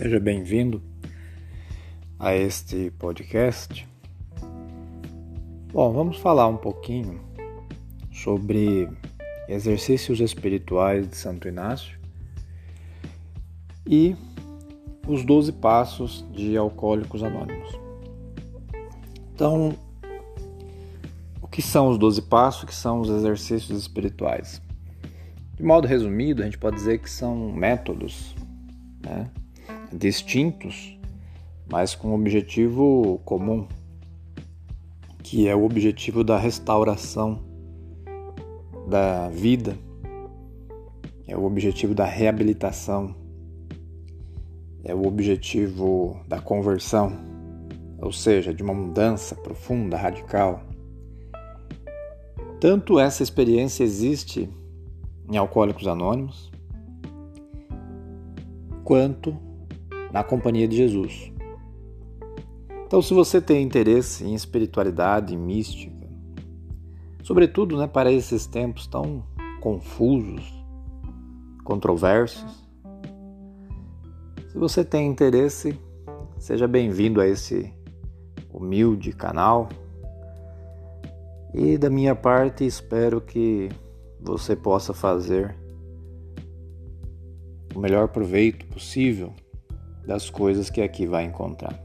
Seja bem-vindo a este podcast. Bom, vamos falar um pouquinho sobre exercícios espirituais de Santo Inácio e os 12 passos de Alcoólicos Anônimos. Então, o que são os 12 passos? O que são os exercícios espirituais? De modo resumido, a gente pode dizer que são métodos né, distintos, mas com um objetivo comum, que é o objetivo da restauração da vida, é o objetivo da reabilitação, é o objetivo da conversão, ou seja, de uma mudança profunda, radical. Tanto essa experiência existe em Alcoólicos Anônimos, quanto na companhia de Jesus. Então, se você tem interesse em espiritualidade, mística, sobretudo né, para esses tempos tão confusos, controversos, se você tem interesse, seja bem-vindo a esse humilde canal. E da minha parte, espero que você possa fazer o melhor proveito possível das coisas que aqui vai encontrar.